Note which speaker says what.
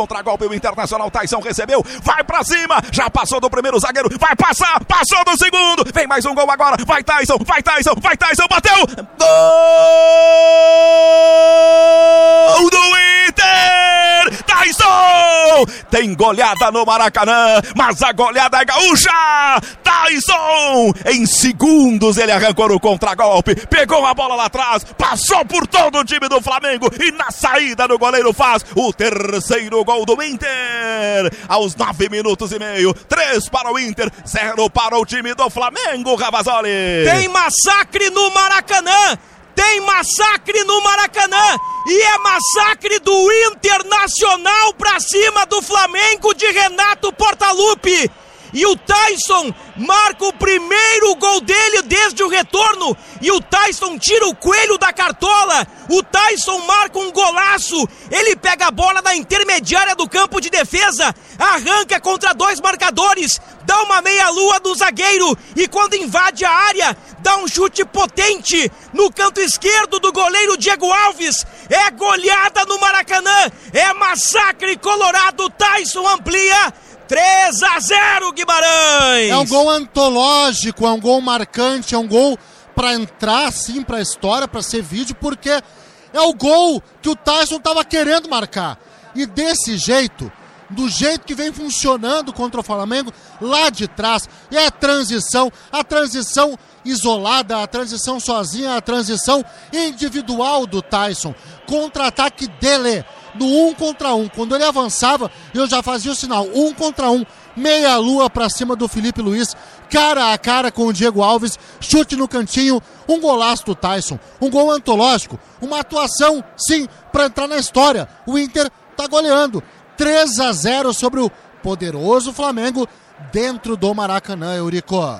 Speaker 1: Contra-golpe o Internacional, Tyson recebeu, vai pra cima, já passou do primeiro zagueiro, vai passar, passou do segundo, vem mais um gol agora, vai Tyson, vai Tyson, vai Tyson, bateu, gol Tem goleada no Maracanã, mas a goleada é gaúcha, Tyson, em segundos ele arrancou no contra-golpe, pegou a bola lá atrás, passou por todo o time do Flamengo e na saída do goleiro faz o terceiro gol do Inter. Aos nove minutos e meio, três para o Inter, zero para o time do Flamengo, Ravazoli.
Speaker 2: Tem massacre no Maracanã. Tem massacre no Maracanã e é massacre do Internacional para cima do Flamengo de Renato Portaluppi. E o Tyson marca o primeiro gol dele desde o retorno. E o Tyson tira o coelho da cartola. O Tyson marca um golaço. Ele pega a bola na intermediária do campo de defesa. Arranca contra dois marcadores. Dá uma meia-lua do zagueiro. E quando invade a área, dá um chute potente no canto esquerdo do goleiro Diego Alves. É goleada no Maracanã. É massacre colorado. Tyson amplia. 3 a 0 Guimarães!
Speaker 3: É um gol antológico, é um gol marcante, é um gol para entrar sim para a história, para ser vídeo, porque é o gol que o Tyson estava querendo marcar. E desse jeito, do jeito que vem funcionando contra o Flamengo, lá de trás, é a transição, a transição isolada, a transição sozinha, a transição individual do Tyson, contra-ataque dele no um contra um. Quando ele avançava, eu já fazia o sinal, um contra um, meia lua para cima do Felipe Luiz, cara a cara com o Diego Alves, chute no cantinho, um golaço do Tyson, um gol antológico, uma atuação, sim, para entrar na história. O Inter tá goleando 3 a 0 sobre o poderoso Flamengo dentro do Maracanã, Eurico.